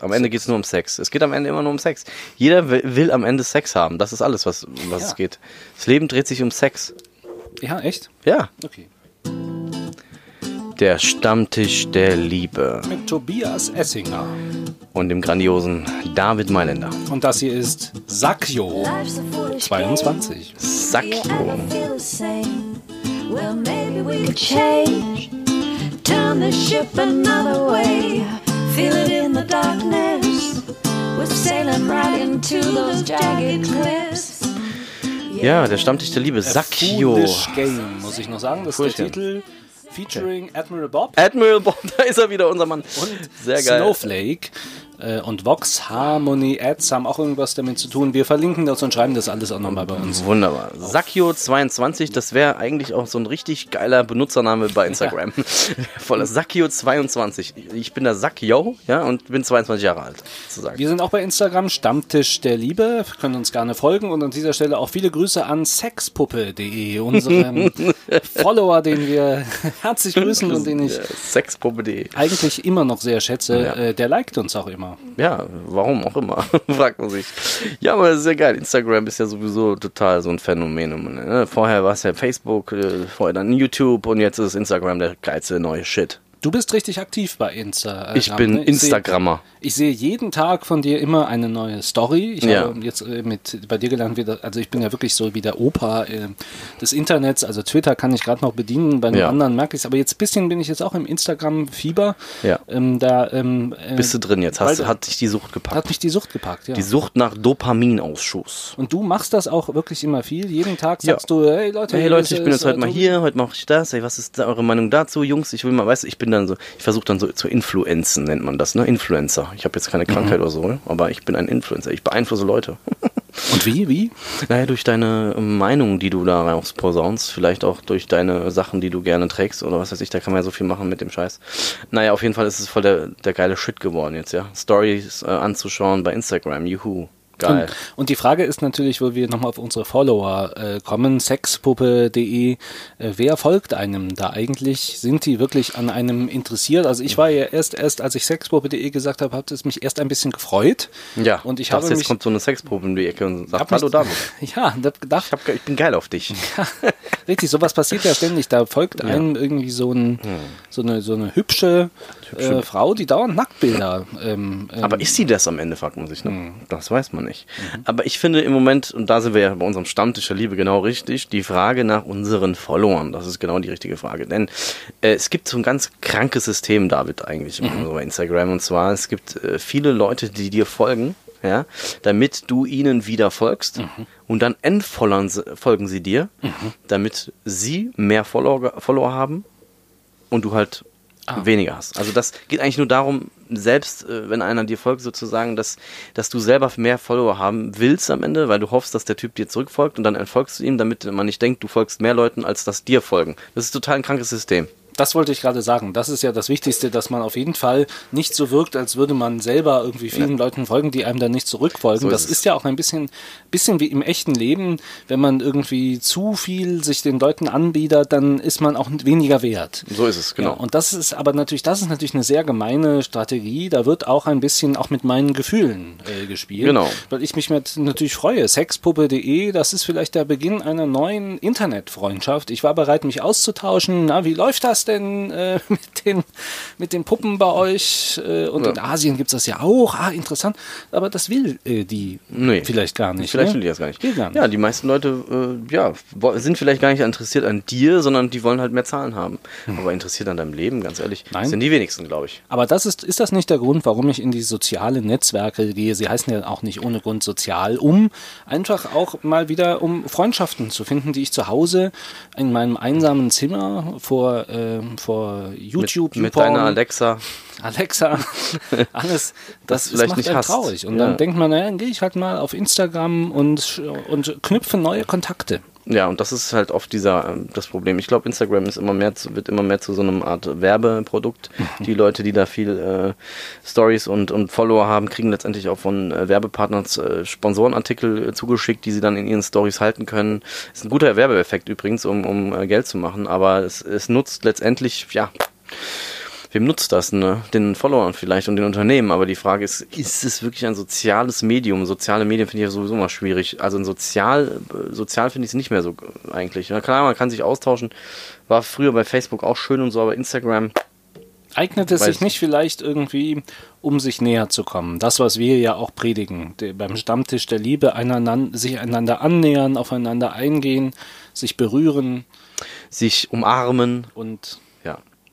Am Ende geht es nur um Sex. Es geht am Ende immer nur um Sex. Jeder will, will am Ende Sex haben. Das ist alles, was, um was Ja. es geht. Das Leben dreht sich um Sex. Ja, echt? Ja. Okay. Der Stammtisch der Liebe. Mit Tobias Essinger. Und dem grandiosen David Mailänder. Und das hier ist Sakio 22. Sakio. Well, maybe we could change. Turn the ship another way. Feel it in the darkness. We're sailing right into those jagged cliffs. Ja, der Stammtisch der Liebe. Sakio. Game, muss ich noch sagen. Das ist der Foolish Titel featuring Admiral Bob Admiral Bob, da ist er wieder, unser Mann. und Sehr geil. Snowflake. Äh, Und Vox Harmony Ads haben auch irgendwas damit zu tun. Wir verlinken das und schreiben das alles auch nochmal bei uns. Wunderbar. Sakio22, das wäre eigentlich auch so ein richtig geiler Benutzername bei Instagram. Voller Sakio22. Ich bin der Sakio, ja, und bin 22 Jahre alt, sozusagen. Wir sind auch bei Instagram Stammtisch der Liebe, können uns gerne folgen und an dieser Stelle auch viele Grüße an sexpuppe.de, unseren Follower, den wir herzlich grüßen und den ich Ja, Sexpuppe.de. eigentlich immer noch sehr schätze. Ja. Äh, Der liked uns auch immer. Ja, warum auch immer, fragt man sich. Ja, aber das ist ja geil. Instagram ist ja sowieso total so ein Phänomen. Ne? Vorher war es ja Facebook, äh, vorher dann YouTube und jetzt ist Instagram der geilste neue Shit. Du bist richtig aktiv bei Insta. Ich bin ne? Instagrammer. Ich sehe jeden Tag von dir immer eine neue Story. Ich Ja. habe jetzt äh, mit bei dir gelernt, wie das- also ich bin ja wirklich so wie der Opa äh, des Internets. Also Twitter kann ich gerade noch bedienen, bei den Ja. anderen merke ich es. Aber jetzt ein bisschen bin ich jetzt auch im Instagram-Fieber. Ja. Ähm, da ähm, äh, Bist du drin jetzt? Hast, hat dich die Sucht gepackt? hat mich die Sucht gepackt, ja. Die Sucht nach Dopaminausschuss. Und du machst das auch wirklich immer viel. Jeden Tag Ja. sagst du, hey Leute, Hey Leute, ich bin jetzt heute äh, mal hier, heute mache ich das. Ey, was ist da eure Meinung dazu, Jungs? Ich will mal, weißt du, ich bin dann so, ich versuche dann so zu influenzen, nennt man das, ne? Influencer. Ich habe jetzt keine Krankheit oder so, aber ich bin ein Influencer. Ich beeinflusse Leute. Und wie, wie? Naja, durch deine Meinung, die du da rausposaunst, vielleicht auch durch deine Sachen, die du gerne trägst oder was weiß ich, da kann man ja so viel machen mit dem Scheiß. Naja, auf jeden Fall ist es voll der, der geile Shit geworden jetzt, ja. Stories äh, anzuschauen bei Instagram, juhu. Geil. Und, und die Frage ist natürlich, wo wir nochmal auf unsere Follower äh, kommen, sexpuppe.de, äh, wer folgt einem da eigentlich? Sind die wirklich an einem interessiert? Also ich war ja erst, erst als ich sexpuppe.de gesagt habe, hat es mich erst ein bisschen gefreut. Ja, und ich habe jetzt mich... kommt so eine Sexprobe um die Ecke und sagt, hallo David. Ja, und hab gedacht, Ich, hab, ich bin geil auf dich. richtig, sowas passiert ja ständig. Da folgt einem irgendwie so, ein, so, eine, so eine hübsche, äh, Frau, die dauernd Nacktbilder ähm, ähm, Aber ist sie das am Ende, fragt man sich. Ne? Mhm. Das weiß man nicht. Aber ich finde im Moment, und da sind wir ja bei unserem Stammtisch der Liebe genau richtig, die Frage nach unseren Followern, das ist genau die richtige Frage. Denn äh, es gibt so ein ganz krankes System, David, eigentlich Mhm. bei Instagram. Und zwar, es gibt äh, viele Leute, die dir folgen, ja, damit du ihnen wieder folgst. Mhm. Und dann entfollowern sie, folgen sie dir, damit sie mehr Follower, Follower haben und du halt Ah. weniger hast. Also das geht eigentlich nur darum, selbst äh, wenn einer dir folgt, sozusagen, dass, dass du selber mehr Follower haben willst am Ende, weil du hoffst, dass der Typ dir zurückfolgt und dann entfolgst du ihm, damit man nicht denkt, du folgst mehr Leuten, als das dir folgen. Das ist total ein krankes System. Das wollte ich gerade sagen. Das ist ja das Wichtigste, dass man auf jeden Fall nicht so wirkt, als würde man selber irgendwie vielen Leuten folgen, die einem dann nicht zurückfolgen. So ist das ist ja auch ein bisschen, bisschen wie im echten Leben. Wenn man irgendwie zu viel sich den Leuten anbietet, dann ist man auch weniger wert. So ist es, genau. Ja, und das ist aber natürlich, das ist natürlich eine sehr gemeine Strategie. Da wird auch ein bisschen auch mit meinen Gefühlen äh, gespielt. Genau. Weil ich mich mit, natürlich freue. Sexpuppe.de, das ist vielleicht der Beginn einer neuen Internetfreundschaft. Ich war bereit, mich auszutauschen. Na, wie läuft das denn äh, mit, den, mit den Puppen bei euch? Äh, und Ja. in Asien gibt es das ja auch. Ah, interessant. Aber das will äh, die Nee. vielleicht gar nicht. Vielleicht ne? will die das gar nicht. Gar nicht. Ja, die meisten Leute äh, ja, sind vielleicht gar nicht interessiert an dir, sondern die wollen halt mehr Zahlen haben. Aber interessiert an deinem Leben, ganz ehrlich, Hm. Nein. sind die wenigsten, glaube ich. Aber das ist, ist das nicht der Grund, warum ich in die sozialen Netzwerke gehe? Sie heißen ja auch nicht ohne Grund sozial, um einfach auch mal wieder um Freundschaften zu finden, die ich zu Hause in meinem einsamen Zimmer vor, ähm, vor YouTube, mit YouPorn, deiner Alexa. Alexa, alles, das, Das ist vielleicht macht nicht hast. traurig. Und Ja. dann denkt man, naja, dann gehe ich halt mal auf Instagram und, und knüpfe neue Kontakte. Ja, und das ist halt oft dieser ähm, das Problem. Ich glaube, Instagram ist immer mehr zu, wird immer mehr zu so einem Art Werbeprodukt. Mhm. Die Leute, die da viel äh, Stories und, und Follower haben, kriegen letztendlich auch von äh, Werbepartnern äh, Sponsorenartikel äh, zugeschickt, die sie dann in ihren Stories halten können. Ist ein guter Werbeeffekt übrigens, um, um äh, Geld zu machen, aber es, es nutzt letztendlich, ja, wem nutzt das, ne? Den Followern vielleicht und den Unternehmen, aber die Frage ist, ist es wirklich ein soziales Medium? Soziale Medien finde ich ja sowieso mal schwierig. Also ein sozial, sozial finde ich es nicht mehr so eigentlich. Na klar, man kann sich austauschen. War früher bei Facebook auch schön und so, aber Instagram, Eignet es sich ich. nicht vielleicht irgendwie, um sich näher zu kommen? Das, was wir ja auch predigen, beim Stammtisch der Liebe, einander, sich einander annähern, aufeinander eingehen, sich berühren sich umarmen, und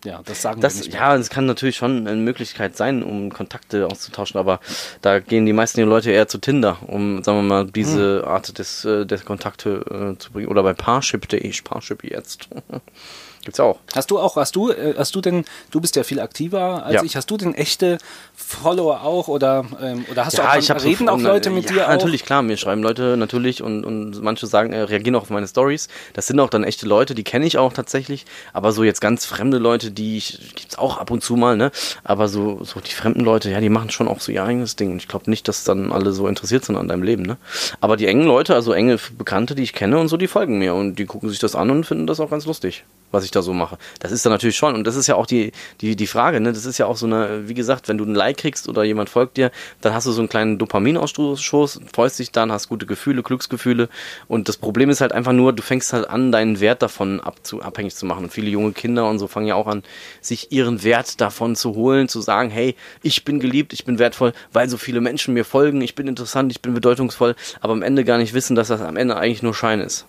ja. das sagen wir Das, nicht mehr. ja, das kann natürlich schon eine Möglichkeit sein, um Kontakte auszutauschen, aber da gehen die meisten Leute eher zu Tinder, um, sagen wir mal, diese Hm. Art des, äh, des Kontakte äh, zu bringen. Oder bei Parship.de, ich Parship jetzt. Gibt's auch. Hast du auch, hast du, äh, hast du denn, du bist ja viel aktiver als Ja. ich, hast du denn echte Follower auch oder, ähm, oder hast du Ja, auch, ich habe reden auch Leute mit ja, dir auch? natürlich, klar, mir schreiben Leute natürlich und, und manche sagen, äh, reagieren auch auf meine Stories. Das sind auch dann echte Leute, die kenne ich auch tatsächlich, aber so jetzt ganz fremde Leute, die ich, gibt's auch ab und zu mal, ne? Aber so, so die fremden Leute, ja, die machen schon auch so ihr eigenes Ding. Und ich glaube nicht, dass dann alle so interessiert sind an deinem Leben, ne? Aber die engen Leute, also enge Bekannte, die ich kenne und so, die folgen mir und die gucken sich das an und finden das auch ganz lustig, was ich da so mache. Das ist dann natürlich schon, und das ist ja auch die, die, die Frage, ne? Das ist ja auch so eine, wie gesagt, wenn du ein Like kriegst oder jemand folgt dir, dann hast du so einen kleinen Dopaminausstoß, freust dich dann, hast gute Gefühle, Glücksgefühle. Und das Problem ist halt einfach nur, du fängst halt an, deinen Wert davon abzu, abhängig zu machen. Und viele junge Kinder und so fangen ja auch an, sich ihren Wert davon zu holen, zu sagen, hey, ich bin geliebt, ich bin wertvoll, weil so viele Menschen mir folgen, ich bin interessant, ich bin bedeutungsvoll, aber am Ende gar nicht wissen, dass das am Ende eigentlich nur Schein ist.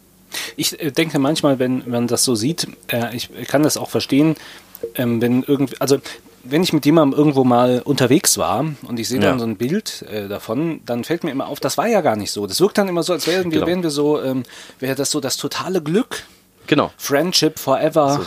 Ich äh, denke manchmal, wenn man das so sieht, äh, ich kann das auch verstehen, ähm, wenn irgendwie, also wenn ich mit jemandem irgendwo mal unterwegs war und ich sehe Ja. dann so ein Bild äh, davon, dann fällt mir immer auf, das war ja gar nicht so. Das wirkt dann immer so, als wären wir, Genau. wären wir so, ähm, wäre das so das totale Glück. Genau. Friendship forever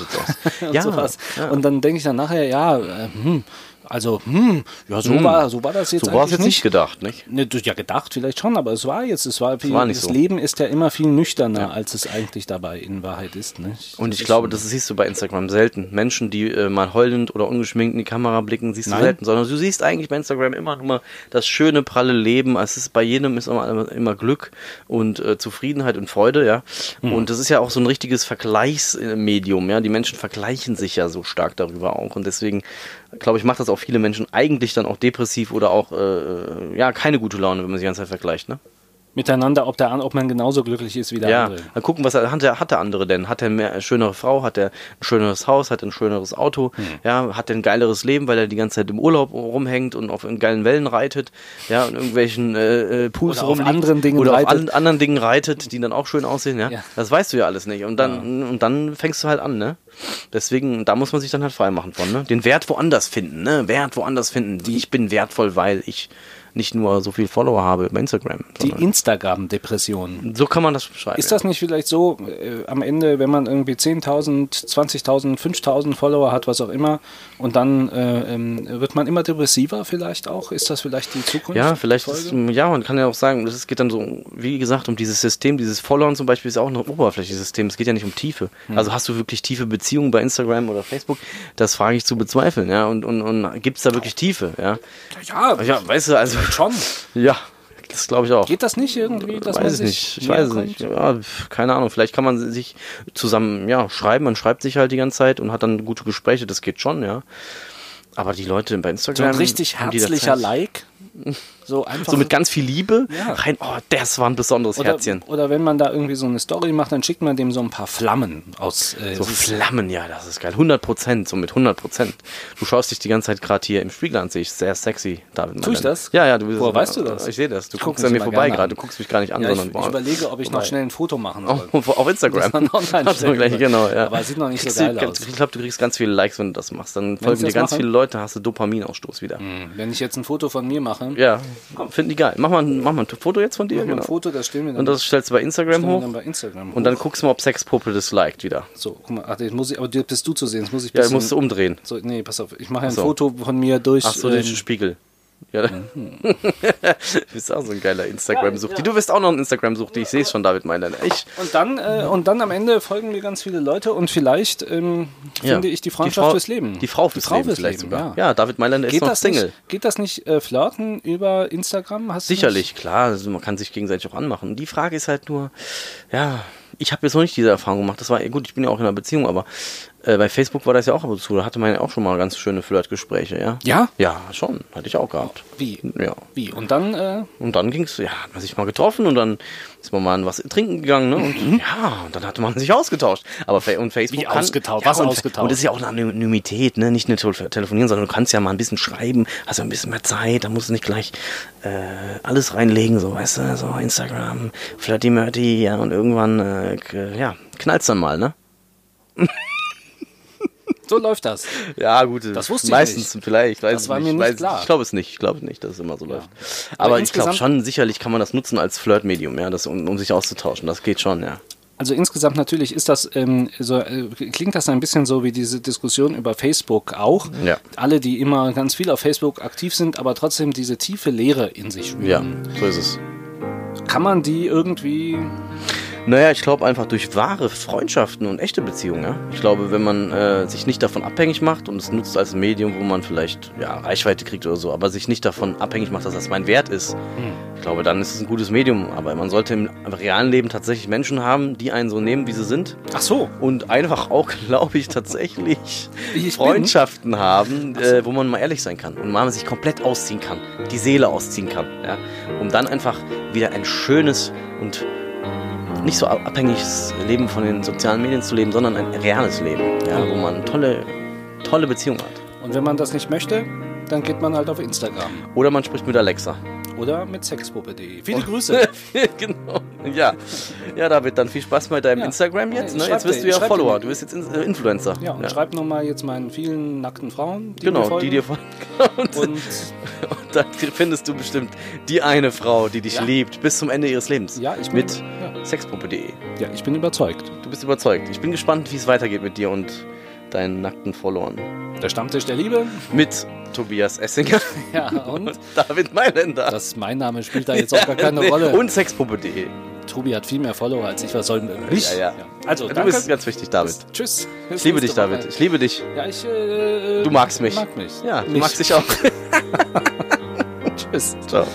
So und Ja, sowas. ja. Und dann denke ich dann nachher, ja, äh, hm, also, hm, ja, so, Hm. war, so war das jetzt So war es jetzt nicht gedacht, nicht? Ne, du- ja, gedacht vielleicht schon, aber es war jetzt, es war, viel, war nicht das so. Leben ist ja immer viel nüchterner, Ja. als es eigentlich dabei in Wahrheit ist. Ne? Und ich ist glaube, das siehst du bei Instagram selten. Menschen, die äh, mal heulend oder ungeschminkt in die Kamera blicken, siehst du Nein. selten. Sondern du siehst eigentlich bei Instagram immer nur das schöne, pralle Leben. Es ist bei jedem ist immer, immer Glück und äh, Zufriedenheit und Freude, ja. Mhm. Und das ist ja auch so ein richtiges Vergleichsmedium, ja. Die Menschen vergleichen sich ja so stark darüber auch. Und deswegen, glaube ich, macht das auch viele Menschen eigentlich dann auch depressiv oder auch, äh, ja, keine gute Laune, wenn man sich die ganze Zeit vergleicht, ne? Miteinander, ob, der, ob man genauso glücklich ist wie der Ja, andere. dann gucken, was er- hat der, hat der andere denn? Hat er mehr, eine schönere Frau? Hat er ein schöneres Haus? Hat er ein schöneres Auto? Hm. Ja, hat er ein geileres Leben, weil er die ganze Zeit im Urlaub rumhängt und auf geilen Wellen reitet? Ja, und irgendwelchen äh, äh, Pools Oder auf rumliegt? anderen Dingen Oder auf reitet. an, anderen Dingen reitet, die dann auch schön aussehen, ja? Ja. Das weißt du ja alles nicht. Und dann, und dann fängst du halt an, ne? Deswegen, da muss man sich dann halt frei machen von, ne? Den Wert woanders finden, ne? Wert woanders finden. Ich bin wertvoll, weil ich nicht nur so viel Follower habe bei Instagram. Die Instagram-Depression. so kann man das beschreiben. Ist das nicht vielleicht so, äh, am Ende, wenn man irgendwie 10.000, 20.000, 5.000 Follower hat, was auch immer, und dann äh, ähm, wird man immer depressiver vielleicht auch? Ist das vielleicht die Zukunft? Ja, vielleicht ist, ja, man kann ja auch sagen, es geht dann so, wie gesagt, um dieses System, dieses Followern zum Beispiel ist auch ein oberflächliches System, es geht ja nicht um Tiefe. Hm. Also hast du wirklich tiefe Beziehungen bei Instagram oder Facebook? Das frage ich zu bezweifeln, ja, und, und, und gibt es da wirklich Tiefe, ja? ja, Ja, weißt du, also, schon. ja, das glaube ich auch. Geht das nicht irgendwie, dass man weiß ich sich nicht, ich weiß es nicht. Ja, keine Ahnung, vielleicht kann man sich zusammen, ja, schreiben, man schreibt sich halt die ganze Zeit und hat dann gute Gespräche, das geht schon, ja. Aber die Leute bei So Instagram. ein richtig herzlicher? Like. So einfach. So mit ganz viel Liebe Ja. rein, oh, das war ein besonderes oder, Herzchen. oder wenn man da irgendwie so eine Story macht, dann schickt man dem so ein paar Flammen aus. Äh, So Flammen, ja, das ist geil. 100 Prozent, so mit 100 Prozent. Du schaust dich die ganze Zeit gerade hier im Spiegel an, sehe ich sehr sexy, David. Tu ich das? Ja, ja, du bist. Woher weißt du das? Ich sehe das. Du Ich guck guckst an mir vorbei gerade. Du guckst mich gar nicht an, ja, ich, sondern ich überlege, ob ich noch schnell ein Foto machen soll. auf, auf Instagram. Online du gleich, genau, ja. Aber es sieht noch nicht so Kriegst du geil ganz- aus. Ich glaube, du kriegst ganz viele Likes, wenn du das machst. Dann ich folgen dir ganz mache? viele Leute, hast du Dopaminausstoß wieder. Hm, Wenn ich jetzt ein Foto von mir mache, Ja, finden die geil. Mach mal, ein- mach mal ein Foto jetzt von dir, mach genau. ein Foto, das stellen wir dann, Und das stellst du bei Instagram hoch. dann bei Instagram Und dann hoch. guckst du mal, ob Sexpuppe das liked wieder. So, guck mal, ach, jetzt muss ich, aber bist du zu sehen, jetzt muss ich Ja, bisschen- musst du umdrehen. so, nee, pass auf, ich mache ein so. Foto von mir durch. Ach so, ähm, den Spiegel. Ja, Mhm. du bist auch so ein geiler Instagram-Suchti. Du bist auch noch ein Instagram-Suchti. Ich sehe es schon, David Meiland. Ich, und dann, äh, und dann am Ende folgen mir ganz viele Leute und vielleicht ähm, ja. finde ich die Freundschaft Frau, fürs Leben. Die Frau fürs Leben vielleicht Leben, sogar. Ja. Ja. David Meiland ist noch Single. nicht, geht das nicht äh, flirten über Instagram? Hast Sicherlich, klar. Also man kann sich gegenseitig auch anmachen. Die Frage ist halt nur, ja, ich habe jetzt noch nicht diese Erfahrung gemacht. Das war gut, ich bin ja auch in einer Beziehung, aber Äh, bei Facebook war das ja auch ab und zu. Da hatte man ja auch schon mal ganz schöne Flirtgespräche, ja? Ja? Ja, schon. Hatte ich auch gehabt. Wie? Ja. Wie? Und dann, äh, Und dann ging's, ja, hat man sich mal getroffen und dann ist man mal an was trinken gegangen, ne? Und ja, und dann hatte man sich ausgetauscht. Aber Fa und Facebook Mhm. Wie kann, ausgetauscht? Ja, Was und, ausgetauscht? Und das ist ja auch eine Anonymität, ne? Nicht nur tel- telefonieren, sondern du kannst ja mal ein bisschen schreiben, hast ja ein bisschen mehr Zeit, da musst du nicht gleich äh, alles reinlegen, so, weißt du, so Instagram, Flirty Murty, ja, und irgendwann, äh, ja, knallt's dann mal, ne? so läuft das. Ja, gut. Das wusste ich meistens vielleicht. Weiß Das ich war nicht. mir nicht klar. Ich glaube es nicht. Ich glaube nicht, dass es immer so läuft. Aber Aber ich glaube schon, sicherlich kann man das nutzen als Flirtmedium, ja, das, um, um sich auszutauschen. Das geht schon, ja. Also insgesamt natürlich ist das ähm, so äh, klingt das ein bisschen so wie diese Diskussion über Facebook auch. Ja. Alle, die immer ganz viel auf Facebook aktiv sind, aber trotzdem diese tiefe Leere in sich spüren. Ja, so ist es. Kann man die irgendwie Naja, ich glaube einfach durch wahre Freundschaften und echte Beziehungen. Ja? Ich glaube, wenn man äh, sich nicht davon abhängig macht und es nutzt als Medium, wo man vielleicht ja, Reichweite kriegt oder so, aber sich nicht davon abhängig macht, dass das mein Wert ist, ich glaube, dann ist es ein gutes Medium. Aber man sollte im realen Leben tatsächlich Menschen haben, die einen so nehmen, wie sie sind. Ach so. Und einfach auch, glaube ich, tatsächlich ich Freundschaften haben, äh, wo man mal ehrlich sein kann und mal sich komplett ausziehen kann, die Seele ausziehen kann, ja? um dann einfach wieder ein schönes und nicht so ab- abhängiges Leben von den sozialen Medien zu leben, sondern ein reales Leben, ja? wo man tolle, tolle Beziehungen hat. Und wenn man das nicht möchte, dann geht man halt auf Instagram Oder man spricht mit Alexa. oder mit sexpuppe.de. Viele Grüße. genau. Ja. ja, David, dann viel Spaß mit deinem Ja. Instagram jetzt. Ja, Ne? Jetzt bist du ja Follower. Du bist jetzt äh, Influencer. Ja, und schreib nochmal jetzt meinen vielen nackten Frauen, die Genau, folgen. die dir folgen. Und, Und und dann findest du bestimmt die eine Frau, die dich Ja. liebt, bis zum Ende ihres Lebens. Ja, ich bin- Mit ja. sexpuppe.de. ja, ich bin überzeugt. Du bist überzeugt. Ich bin gespannt, wie es weitergeht mit dir und deinen nackten Followern. Der Stammtisch der Liebe. Mit Tobias Essinger Ja, und und David Mailänder. das, mein Name spielt da jetzt auch gar keine Rolle. Und sexpuppe.de. Tobi hat viel mehr Follower als ich. Was soll denn mich? Ja, ja. Also, Du danke. bist ganz wichtig, David. Tschüss. Ich liebe dich, David. Ich liebe dich. Ja, ich. Äh, Du magst mich. Mag mich. Ja, du Mich. magst dich auch. Tschüss. Ciao.